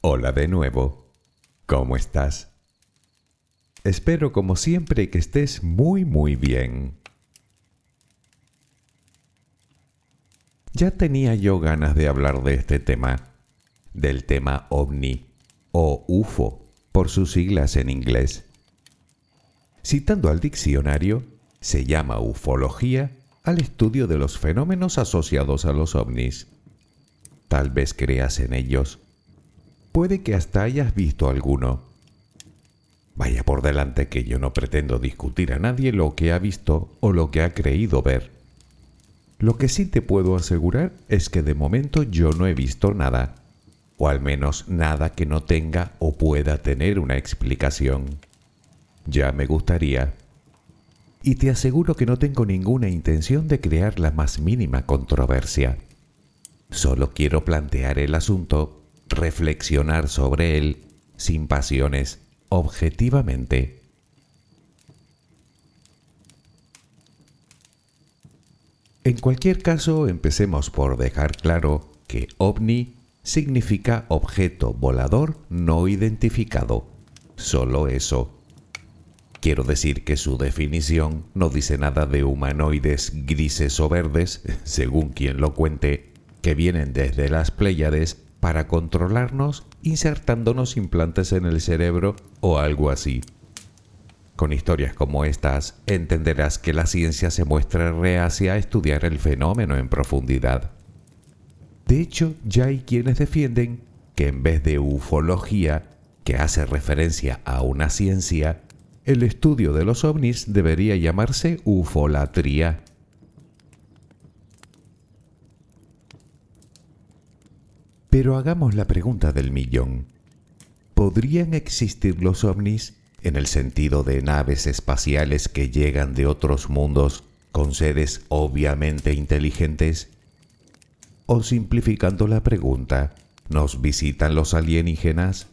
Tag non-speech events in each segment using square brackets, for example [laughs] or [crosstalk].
Hola de nuevo. ¿Cómo estás? Espero como siempre que estés muy muy bien. Ya tenía yo ganas de hablar de este tema, del tema ovni o UFO por sus siglas en inglés. Citando al diccionario, se llama ufología al estudio de los fenómenos asociados a los ovnis. Tal vez creas en ellos. Puede que hasta hayas visto alguno. Vaya por delante que yo no pretendo discutir a nadie lo que ha visto o lo que ha creído ver. Lo que sí te puedo asegurar es que de momento yo no he visto nada, o al menos nada que no tenga o pueda tener una explicación. Ya me gustaría. Y te aseguro que no tengo ninguna intención de crear la más mínima controversia. Solo quiero plantear el asunto, reflexionar sobre él, sin pasiones, objetivamente. En cualquier caso, empecemos por dejar claro que ovni significa objeto volador no identificado. Solo eso. Quiero decir que su definición no dice nada de humanoides grises o verdes, [laughs] según quien lo cuente, que vienen desde las Pléyades para controlarnos insertándonos implantes en el cerebro o algo así. Con historias como estas, entenderás que la ciencia se muestra reacia a estudiar el fenómeno en profundidad. De hecho, ya hay quienes defienden que en vez de ufología, que hace referencia a una ciencia, el estudio de los ovnis debería llamarse ufolatría. Pero hagamos la pregunta del millón. ¿Podrían existir los ovnis en el sentido de naves espaciales que llegan de otros mundos con seres obviamente inteligentes? O simplificando la pregunta, ¿nos visitan los alienígenas?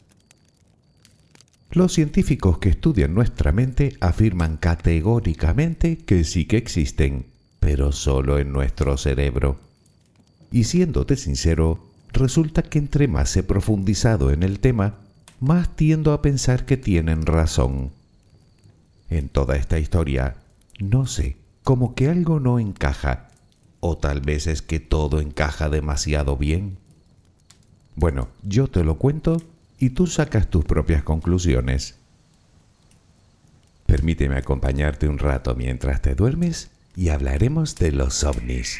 Los científicos que estudian nuestra mente afirman categóricamente que sí que existen, pero solo en nuestro cerebro. Y siéndote sincero, resulta que entre más he profundizado en el tema, más tiendo a pensar que tienen razón. En toda esta historia, no sé, como que algo no encaja, o tal vez es que todo encaja demasiado bien. Bueno, yo te lo cuento y tú sacas tus propias conclusiones. Permíteme acompañarte un rato mientras te duermes y hablaremos de los ovnis.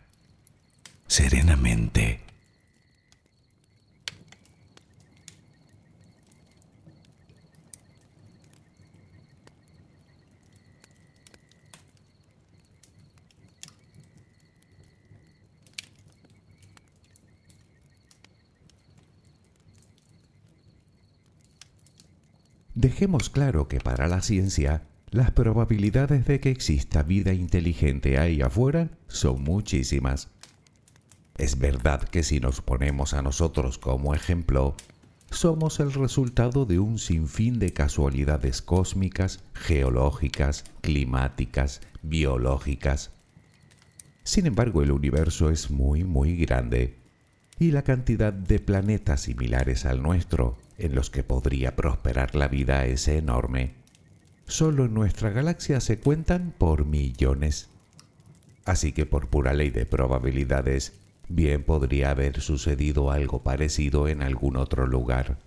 serenamente. Dejemos claro que para la ciencia, las probabilidades de que exista vida inteligente ahí afuera son muchísimas. Es verdad que si nos ponemos a nosotros como ejemplo, somos el resultado de un sinfín de casualidades cósmicas, geológicas, climáticas, biológicas. Sin embargo, el universo es muy, muy grande y la cantidad de planetas similares al nuestro en los que podría prosperar la vida es enorme. Solo en nuestra galaxia se cuentan por millones. Así que por pura ley de probabilidades, bien podría haber sucedido algo parecido en algún otro lugar.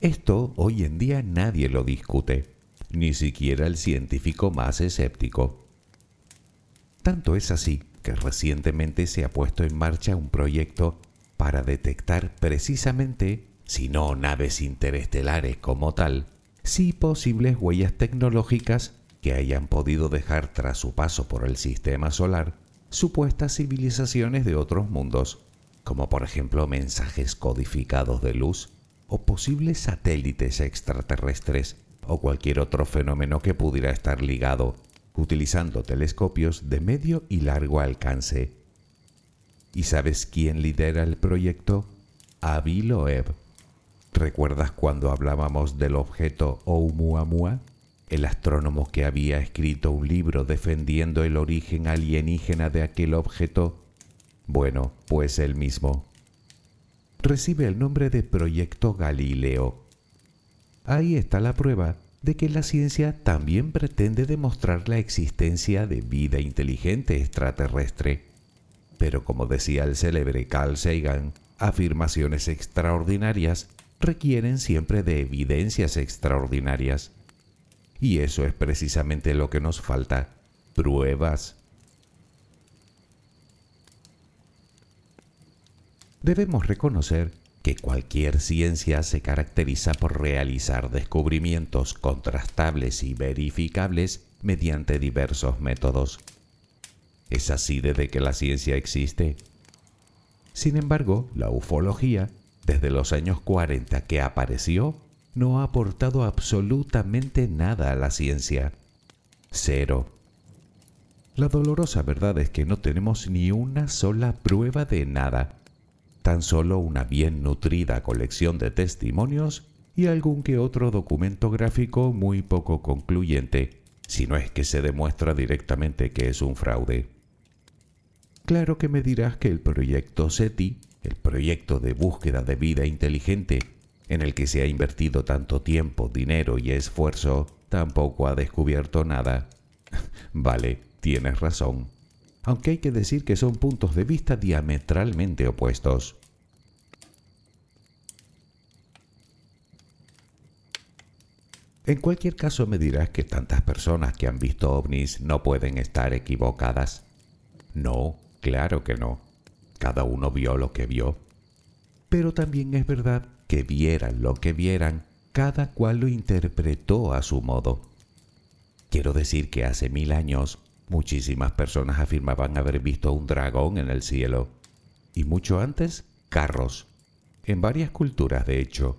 Esto hoy en día nadie lo discute, ni siquiera el científico más escéptico. Tanto es así que recientemente se ha puesto en marcha un proyecto para detectar precisamente, si no naves interestelares como tal, si posibles huellas tecnológicas que hayan podido dejar tras su paso por el sistema solar supuestas civilizaciones de otros mundos, como por ejemplo mensajes codificados de luz o posibles satélites extraterrestres o cualquier otro fenómeno que pudiera estar ligado utilizando telescopios de medio y largo alcance. ¿Y sabes quién lidera el proyecto? Avi Loeb. ¿Recuerdas cuando hablábamos del objeto Oumuamua? El astrónomo que había escrito un libro defendiendo el origen alienígena de aquel objeto. Bueno, pues él mismo. Recibe el nombre de Proyecto Galileo. Ahí está la prueba de que la ciencia también pretende demostrar la existencia de vida inteligente extraterrestre. Pero como decía el célebre Carl Sagan, afirmaciones extraordinarias requieren siempre de evidencias extraordinarias. Y eso es precisamente lo que nos falta, pruebas. Debemos reconocer que cualquier ciencia se caracteriza por realizar descubrimientos contrastables y verificables mediante diversos métodos. Es así desde que la ciencia existe. Sin embargo, la ufología, desde los años 40 que apareció, no ha aportado absolutamente nada a la ciencia. Cero. La dolorosa verdad es que no tenemos ni una sola prueba de nada, tan solo una bien nutrida colección de testimonios y algún que otro documento gráfico muy poco concluyente, si no es que se demuestra directamente que es un fraude. Claro que me dirás que el proyecto SETI, el proyecto de búsqueda de vida inteligente, en el que se ha invertido tanto tiempo, dinero y esfuerzo, tampoco ha descubierto nada. [laughs] vale, tienes razón. Aunque hay que decir que son puntos de vista diametralmente opuestos. En cualquier caso me dirás que tantas personas que han visto ovnis no pueden estar equivocadas. No, Claro que no. Cada uno vio lo que vio. Pero también es verdad que vieran lo que vieran, cada cual lo interpretó a su modo. Quiero decir que hace mil años muchísimas personas afirmaban haber visto un dragón en el cielo. Y mucho antes, carros. En varias culturas, de hecho.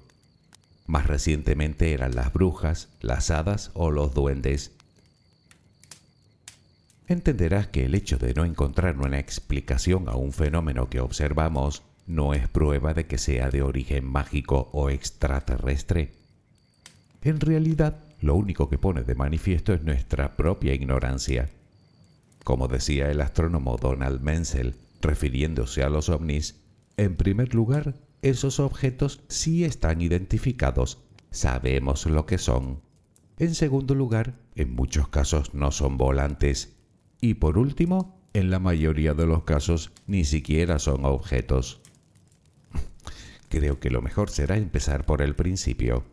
Más recientemente eran las brujas, las hadas o los duendes entenderás que el hecho de no encontrar una explicación a un fenómeno que observamos no es prueba de que sea de origen mágico o extraterrestre. En realidad, lo único que pone de manifiesto es nuestra propia ignorancia. Como decía el astrónomo Donald Menzel, refiriéndose a los ovnis, en primer lugar, esos objetos sí están identificados, sabemos lo que son. En segundo lugar, en muchos casos no son volantes y por último, en la mayoría de los casos ni siquiera son objetos. Creo que lo mejor será empezar por el principio.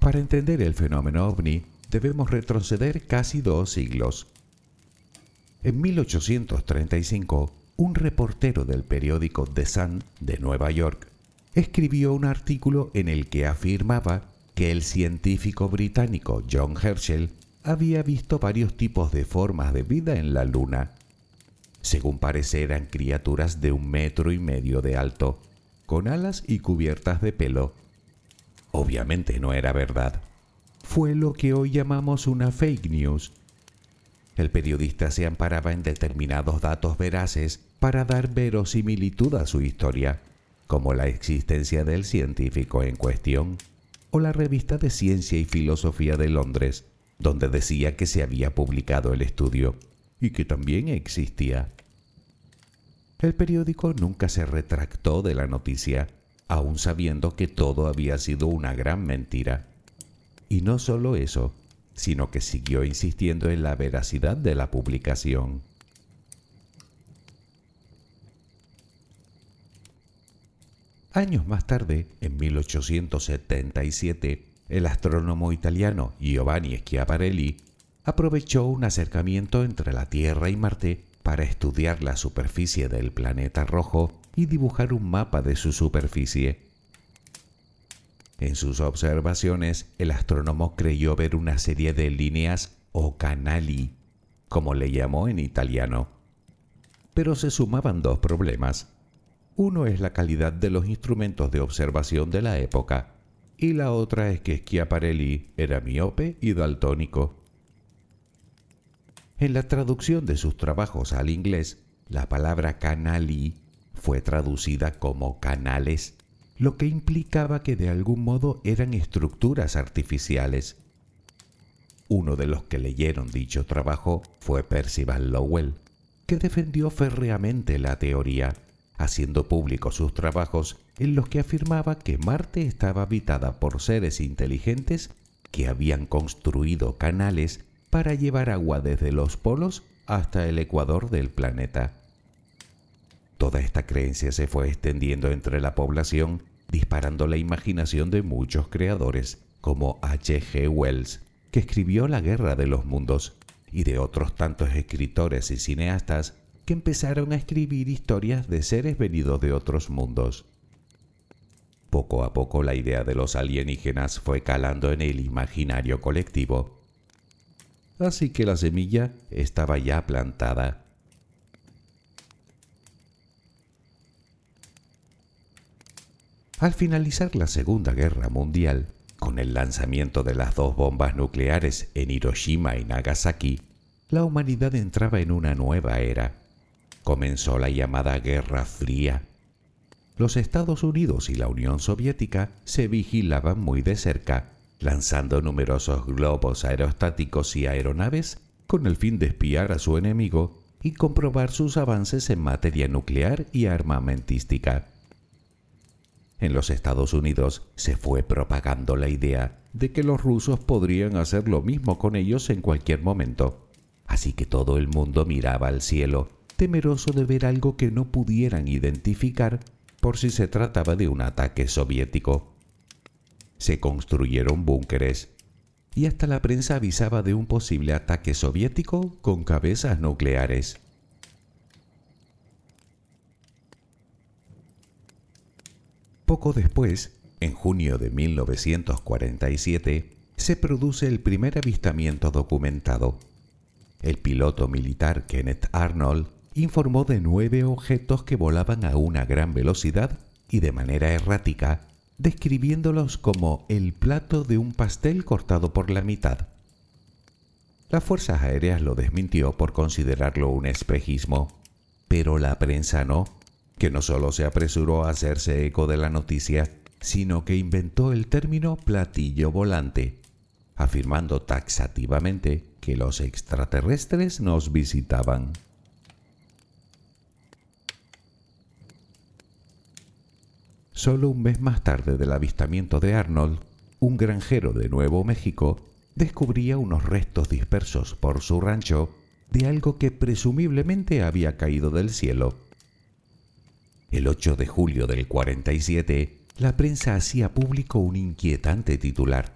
Para entender el fenómeno ovni, debemos retroceder casi dos siglos. En 1835, un reportero del periódico The Sun de Nueva York escribió un artículo en el que afirmaba que el científico británico John Herschel había visto varios tipos de formas de vida en la Luna. Según parece eran criaturas de un metro y medio de alto, con alas y cubiertas de pelo. Obviamente no era verdad. Fue lo que hoy llamamos una fake news. El periodista se amparaba en determinados datos veraces para dar verosimilitud a su historia, como la existencia del científico en cuestión o la revista de Ciencia y Filosofía de Londres, donde decía que se había publicado el estudio y que también existía. El periódico nunca se retractó de la noticia, aun sabiendo que todo había sido una gran mentira. Y no solo eso, sino que siguió insistiendo en la veracidad de la publicación. Años más tarde, en 1877, el astrónomo italiano Giovanni Schiaparelli aprovechó un acercamiento entre la Tierra y Marte para estudiar la superficie del planeta rojo y dibujar un mapa de su superficie. En sus observaciones, el astrónomo creyó ver una serie de líneas o canali, como le llamó en italiano. Pero se sumaban dos problemas. Uno es la calidad de los instrumentos de observación de la época y la otra es que Schiaparelli era miope y daltónico. En la traducción de sus trabajos al inglés, la palabra canali fue traducida como canales, lo que implicaba que de algún modo eran estructuras artificiales. Uno de los que leyeron dicho trabajo fue Percival Lowell, que defendió férreamente la teoría haciendo públicos sus trabajos en los que afirmaba que Marte estaba habitada por seres inteligentes que habían construido canales para llevar agua desde los polos hasta el ecuador del planeta. Toda esta creencia se fue extendiendo entre la población, disparando la imaginación de muchos creadores, como H.G. Wells, que escribió La Guerra de los Mundos, y de otros tantos escritores y cineastas que empezaron a escribir historias de seres venidos de otros mundos. Poco a poco la idea de los alienígenas fue calando en el imaginario colectivo. Así que la semilla estaba ya plantada. Al finalizar la Segunda Guerra Mundial, con el lanzamiento de las dos bombas nucleares en Hiroshima y Nagasaki, la humanidad entraba en una nueva era. Comenzó la llamada Guerra Fría. Los Estados Unidos y la Unión Soviética se vigilaban muy de cerca, lanzando numerosos globos aerostáticos y aeronaves con el fin de espiar a su enemigo y comprobar sus avances en materia nuclear y armamentística en los Estados Unidos se fue propagando la idea de que los rusos podrían hacer lo mismo con ellos en cualquier momento. Así que todo el mundo miraba al cielo, temeroso de ver algo que no pudieran identificar por si se trataba de un ataque soviético. Se construyeron búnkeres y hasta la prensa avisaba de un posible ataque soviético con cabezas nucleares. Poco después, en junio de 1947, se produce el primer avistamiento documentado. El piloto militar Kenneth Arnold informó de nueve objetos que volaban a una gran velocidad y de manera errática, describiéndolos como el plato de un pastel cortado por la mitad. Las fuerzas aéreas lo desmintió por considerarlo un espejismo, pero la prensa no que no solo se apresuró a hacerse eco de la noticia, sino que inventó el término platillo volante, afirmando taxativamente que los extraterrestres nos visitaban. Solo un mes más tarde del avistamiento de Arnold, un granjero de Nuevo México descubría unos restos dispersos por su rancho de algo que presumiblemente había caído del cielo el 8 de julio del 47, la prensa hacía público un inquietante titular.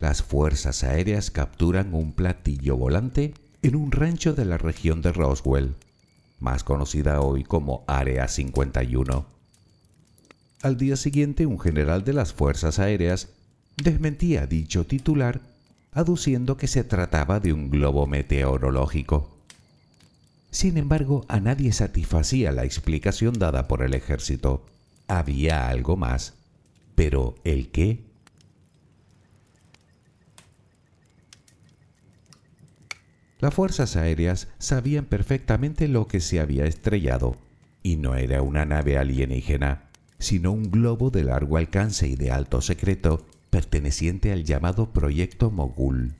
Las fuerzas aéreas capturan un platillo volante en un rancho de la región de Roswell, más conocida hoy como Área 51. Al día siguiente, un general de las Fuerzas Aéreas desmentía dicho titular, aduciendo que se trataba de un globo meteorológico. Sin embargo, a nadie satisfacía la explicación dada por el ejército. Había algo más. Pero ¿el qué? Las fuerzas aéreas sabían perfectamente lo que se había estrellado, y no era una nave alienígena, sino un globo de largo alcance y de alto secreto perteneciente al llamado Proyecto Mogul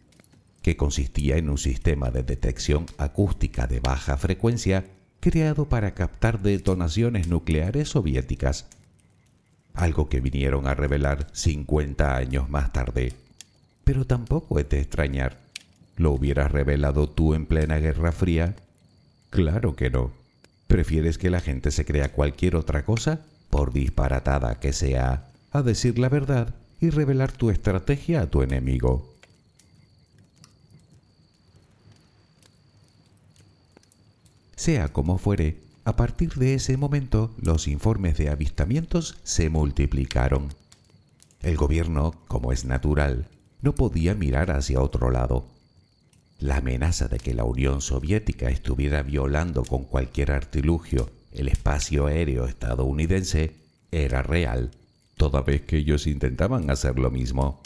que consistía en un sistema de detección acústica de baja frecuencia creado para captar detonaciones nucleares soviéticas, algo que vinieron a revelar 50 años más tarde. Pero tampoco es de extrañar. ¿Lo hubieras revelado tú en plena Guerra Fría? Claro que no. ¿Prefieres que la gente se crea cualquier otra cosa, por disparatada que sea, a decir la verdad y revelar tu estrategia a tu enemigo? Sea como fuere, a partir de ese momento los informes de avistamientos se multiplicaron. El gobierno, como es natural, no podía mirar hacia otro lado. La amenaza de que la Unión Soviética estuviera violando con cualquier artilugio el espacio aéreo estadounidense era real, toda vez que ellos intentaban hacer lo mismo.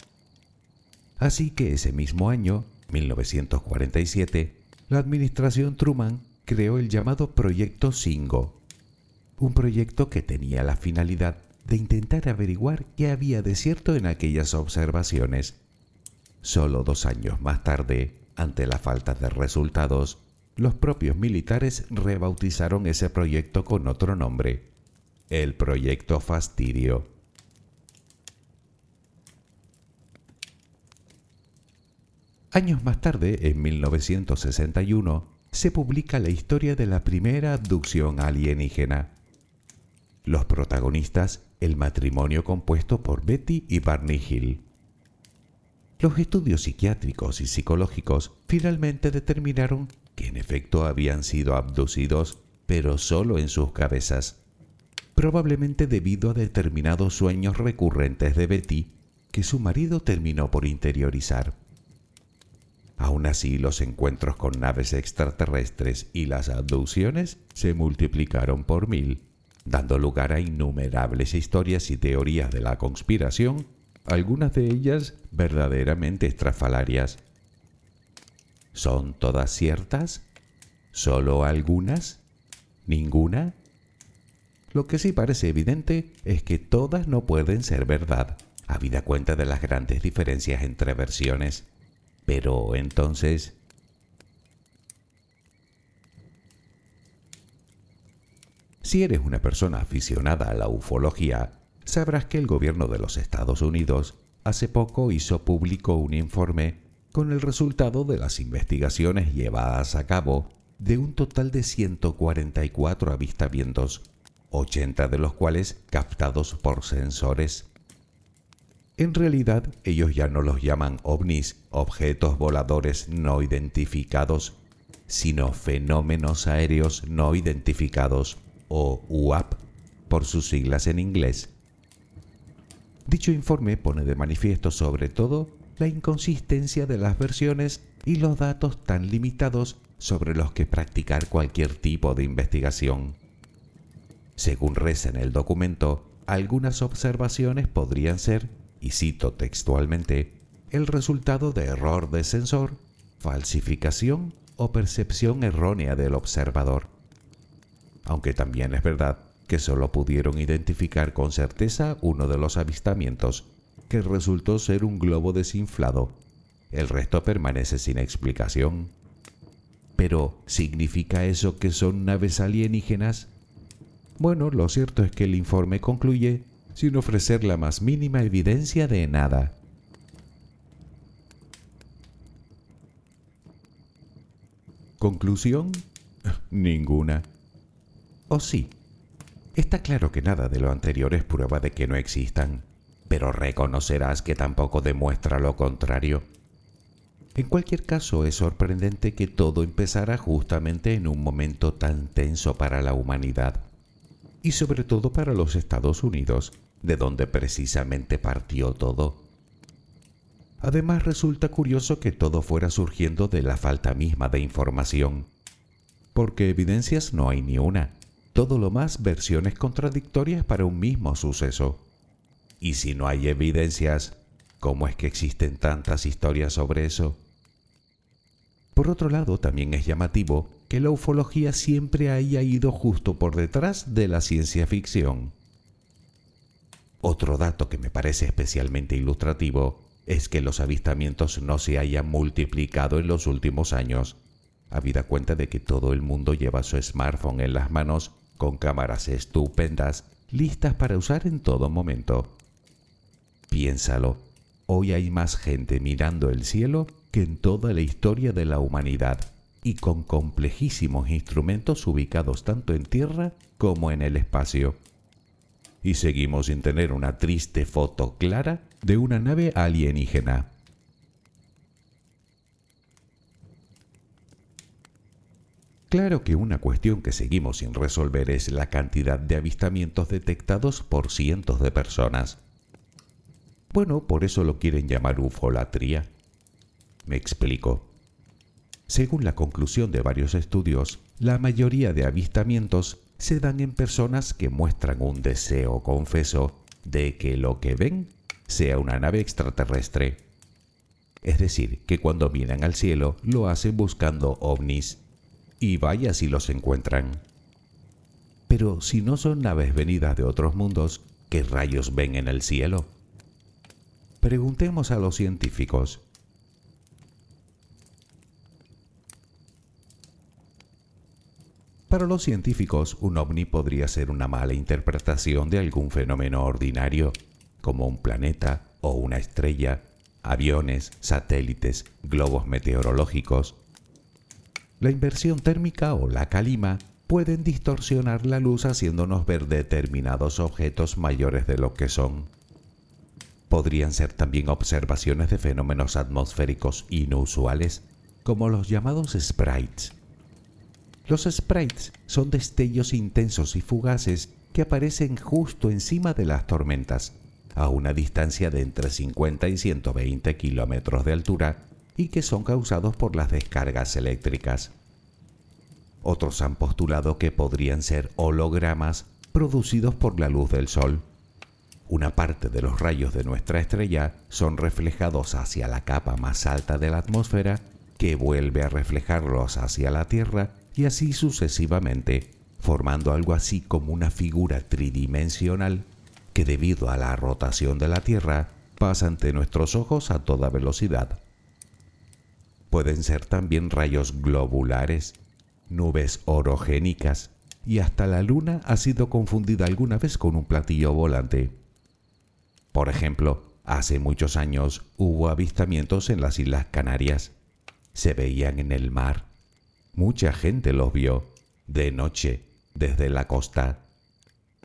Así que ese mismo año, 1947, la administración Truman creó el llamado Proyecto Singo, un proyecto que tenía la finalidad de intentar averiguar qué había de cierto en aquellas observaciones. Solo dos años más tarde, ante la falta de resultados, los propios militares rebautizaron ese proyecto con otro nombre, el Proyecto Fastidio. Años más tarde, en 1961, se publica la historia de la primera abducción alienígena. Los protagonistas, el matrimonio compuesto por Betty y Barney Hill. Los estudios psiquiátricos y psicológicos finalmente determinaron en efecto habían sido abducidos, pero solo en sus cabezas, probablemente debido a determinados sueños recurrentes de Betty que su marido terminó por interiorizar. Aún así, los encuentros con naves extraterrestres y las abducciones se multiplicaron por mil, dando lugar a innumerables historias y teorías de la conspiración algunas de ellas verdaderamente estrafalarias. ¿Son todas ciertas? ¿Solo algunas? ¿Ninguna? Lo que sí parece evidente es que todas no pueden ser verdad, habida cuenta de las grandes diferencias entre versiones. Pero entonces... Si eres una persona aficionada a la ufología, sabrás que el gobierno de los Estados Unidos hace poco hizo público un informe con el resultado de las investigaciones llevadas a cabo de un total de 144 avistamientos, 80 de los cuales captados por sensores. En realidad, ellos ya no los llaman ovnis, objetos voladores no identificados, sino fenómenos aéreos no identificados, o UAP, por sus siglas en inglés. Dicho informe pone de manifiesto sobre todo la inconsistencia de las versiones y los datos tan limitados sobre los que practicar cualquier tipo de investigación. Según reza en el documento, algunas observaciones podrían ser, y cito textualmente, el resultado de error de sensor, falsificación o percepción errónea del observador. Aunque también es verdad que solo pudieron identificar con certeza uno de los avistamientos, que resultó ser un globo desinflado. El resto permanece sin explicación. Pero, ¿significa eso que son naves alienígenas? Bueno, lo cierto es que el informe concluye sin ofrecer la más mínima evidencia de nada. ¿Conclusión? [laughs] Ninguna. ¿O sí? Está claro que nada de lo anterior es prueba de que no existan, pero reconocerás que tampoco demuestra lo contrario. En cualquier caso, es sorprendente que todo empezara justamente en un momento tan tenso para la humanidad, y sobre todo para los Estados Unidos, de donde precisamente partió todo. Además resulta curioso que todo fuera surgiendo de la falta misma de información, porque evidencias no hay ni una todo lo más versiones contradictorias para un mismo suceso. Y si no hay evidencias, ¿cómo es que existen tantas historias sobre eso? Por otro lado, también es llamativo que la ufología siempre haya ido justo por detrás de la ciencia ficción. Otro dato que me parece especialmente ilustrativo es que los avistamientos no se hayan multiplicado en los últimos años, habida cuenta de que todo el mundo lleva su smartphone en las manos con cámaras estupendas listas para usar en todo momento. Piénsalo, hoy hay más gente mirando el cielo que en toda la historia de la humanidad y con complejísimos instrumentos ubicados tanto en tierra como en el espacio. Y seguimos sin tener una triste foto clara de una nave alienígena. Claro que una cuestión que seguimos sin resolver es la cantidad de avistamientos detectados por cientos de personas. Bueno, por eso lo quieren llamar ufolatría. Me explico. Según la conclusión de varios estudios, la mayoría de avistamientos se dan en personas que muestran un deseo confeso de que lo que ven sea una nave extraterrestre. Es decir, que cuando miran al cielo lo hacen buscando ovnis y vaya si los encuentran. Pero si no son naves venidas de otros mundos, ¿qué rayos ven en el cielo? Preguntemos a los científicos. Para los científicos, un ovni podría ser una mala interpretación de algún fenómeno ordinario, como un planeta o una estrella, aviones, satélites, globos meteorológicos, la inversión térmica o la calima pueden distorsionar la luz haciéndonos ver determinados objetos mayores de lo que son. Podrían ser también observaciones de fenómenos atmosféricos inusuales, como los llamados sprites. Los sprites son destellos intensos y fugaces que aparecen justo encima de las tormentas, a una distancia de entre 50 y 120 kilómetros de altura y que son causados por las descargas eléctricas. Otros han postulado que podrían ser hologramas producidos por la luz del Sol. Una parte de los rayos de nuestra estrella son reflejados hacia la capa más alta de la atmósfera, que vuelve a reflejarlos hacia la Tierra y así sucesivamente, formando algo así como una figura tridimensional que debido a la rotación de la Tierra pasa ante nuestros ojos a toda velocidad. Pueden ser también rayos globulares, nubes orogénicas y hasta la luna ha sido confundida alguna vez con un platillo volante. Por ejemplo, hace muchos años hubo avistamientos en las Islas Canarias. Se veían en el mar. Mucha gente los vio, de noche, desde la costa.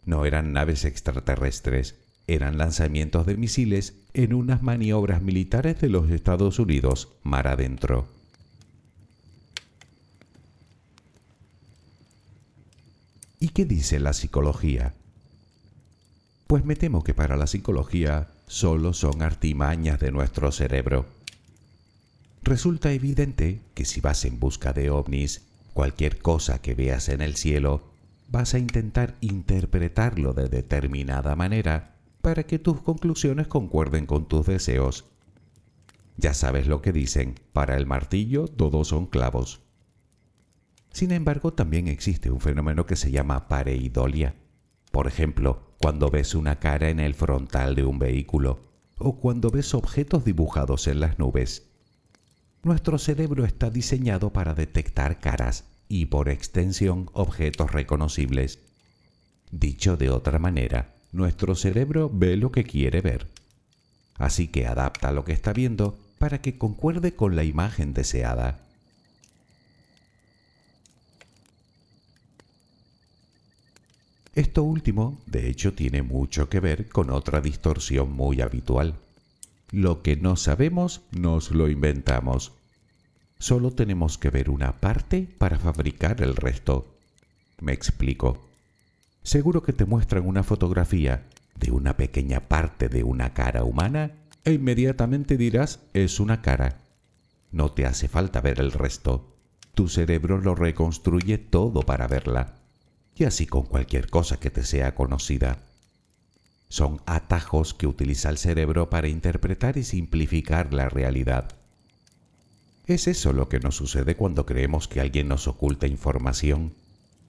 No eran naves extraterrestres, eran lanzamientos de misiles en unas maniobras militares de los Estados Unidos mar adentro. ¿Y qué dice la psicología? Pues me temo que para la psicología solo son artimañas de nuestro cerebro. Resulta evidente que si vas en busca de ovnis, cualquier cosa que veas en el cielo, vas a intentar interpretarlo de determinada manera para que tus conclusiones concuerden con tus deseos. Ya sabes lo que dicen, para el martillo todos son clavos. Sin embargo, también existe un fenómeno que se llama pareidolia. Por ejemplo, cuando ves una cara en el frontal de un vehículo o cuando ves objetos dibujados en las nubes. Nuestro cerebro está diseñado para detectar caras y por extensión objetos reconocibles. Dicho de otra manera, nuestro cerebro ve lo que quiere ver. Así que adapta lo que está viendo para que concuerde con la imagen deseada. Esto último, de hecho, tiene mucho que ver con otra distorsión muy habitual. Lo que no sabemos, nos lo inventamos. Solo tenemos que ver una parte para fabricar el resto. Me explico. Seguro que te muestran una fotografía de una pequeña parte de una cara humana e inmediatamente dirás es una cara. No te hace falta ver el resto. Tu cerebro lo reconstruye todo para verla. Y así con cualquier cosa que te sea conocida. Son atajos que utiliza el cerebro para interpretar y simplificar la realidad. Es eso lo que nos sucede cuando creemos que alguien nos oculta información,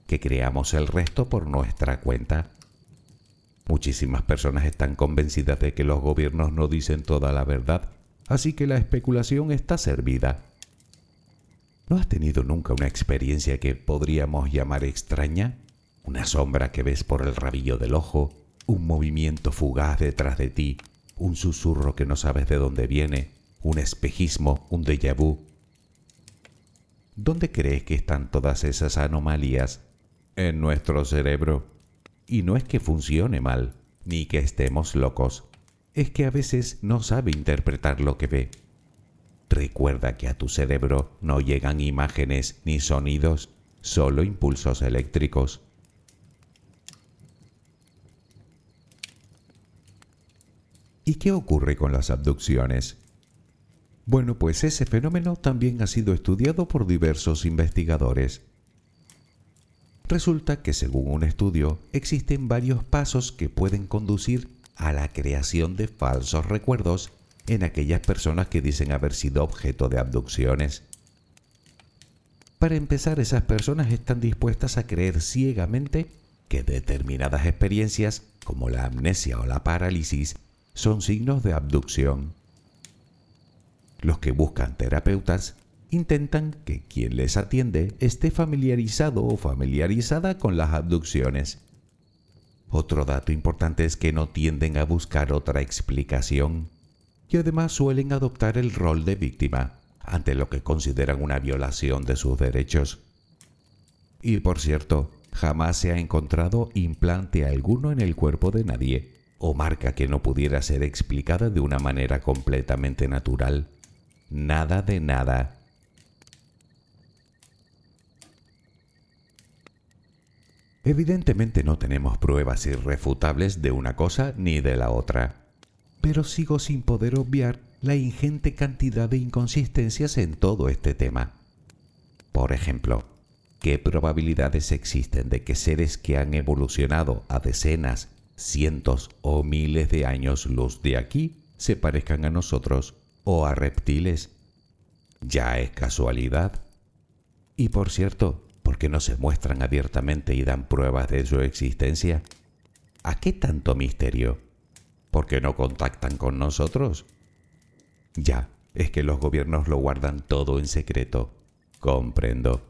que creamos el resto por nuestra cuenta. Muchísimas personas están convencidas de que los gobiernos no dicen toda la verdad, así que la especulación está servida. ¿No has tenido nunca una experiencia que podríamos llamar extraña? Una sombra que ves por el rabillo del ojo, un movimiento fugaz detrás de ti, un susurro que no sabes de dónde viene, un espejismo, un déjà vu, ¿Dónde crees que están todas esas anomalías? En nuestro cerebro. Y no es que funcione mal, ni que estemos locos, es que a veces no sabe interpretar lo que ve. Recuerda que a tu cerebro no llegan imágenes ni sonidos, solo impulsos eléctricos. ¿Y qué ocurre con las abducciones? Bueno, pues ese fenómeno también ha sido estudiado por diversos investigadores. Resulta que según un estudio existen varios pasos que pueden conducir a la creación de falsos recuerdos en aquellas personas que dicen haber sido objeto de abducciones. Para empezar, esas personas están dispuestas a creer ciegamente que determinadas experiencias, como la amnesia o la parálisis, son signos de abducción. Los que buscan terapeutas intentan que quien les atiende esté familiarizado o familiarizada con las abducciones. Otro dato importante es que no tienden a buscar otra explicación y además suelen adoptar el rol de víctima, ante lo que consideran una violación de sus derechos. Y por cierto, jamás se ha encontrado implante alguno en el cuerpo de nadie, o marca que no pudiera ser explicada de una manera completamente natural. Nada de nada. Evidentemente no tenemos pruebas irrefutables de una cosa ni de la otra, pero sigo sin poder obviar la ingente cantidad de inconsistencias en todo este tema. Por ejemplo, ¿qué probabilidades existen de que seres que han evolucionado a decenas, cientos o miles de años luz de aquí se parezcan a nosotros o a reptiles? Ya es casualidad. Y por cierto, ¿por qué no se muestran abiertamente y dan pruebas de su existencia? ¿A qué tanto misterio? ¿Por qué no contactan con nosotros? Ya, es que los gobiernos lo guardan todo en secreto. Comprendo.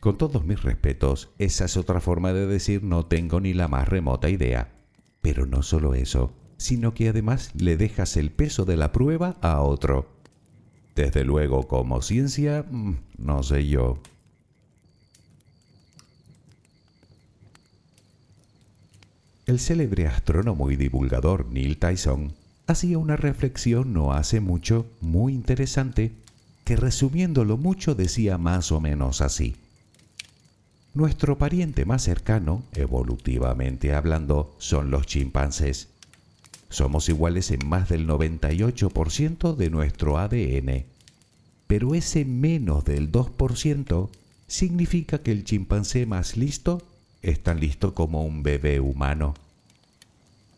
Con todos mis respetos, esa es otra forma de decir no tengo ni la más remota idea. Pero no solo eso, sino que además le dejas el peso de la prueba a otro. Desde luego, como ciencia, mm, no sé yo. El célebre astrónomo y divulgador Neil Tyson hacía una reflexión no hace mucho muy interesante que resumiéndolo mucho decía más o menos así. Nuestro pariente más cercano, evolutivamente hablando, son los chimpancés. Somos iguales en más del 98% de nuestro ADN, pero ese menos del 2% significa que el chimpancé más listo es tan listo como un bebé humano.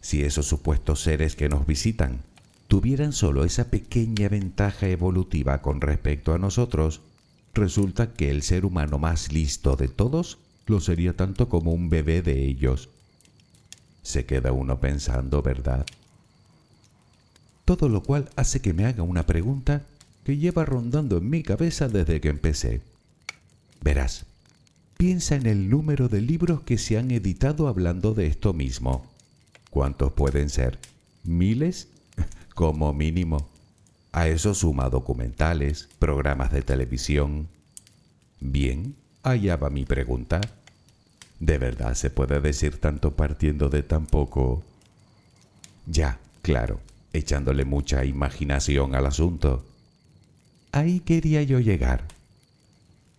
Si esos supuestos seres que nos visitan tuvieran solo esa pequeña ventaja evolutiva con respecto a nosotros, resulta que el ser humano más listo de todos lo sería tanto como un bebé de ellos. Se queda uno pensando, ¿verdad? Todo lo cual hace que me haga una pregunta que lleva rondando en mi cabeza desde que empecé. Verás, piensa en el número de libros que se han editado hablando de esto mismo. ¿Cuántos pueden ser? ¿Miles? [laughs] Como mínimo. A eso suma documentales, programas de televisión. Bien, allá va mi pregunta. ¿De verdad se puede decir tanto partiendo de tan poco? Ya, claro, echándole mucha imaginación al asunto. Ahí quería yo llegar.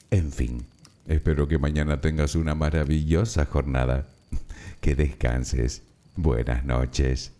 En fin, espero que mañana tengas una maravillosa jornada. [laughs] Que descanses. Buenas noches.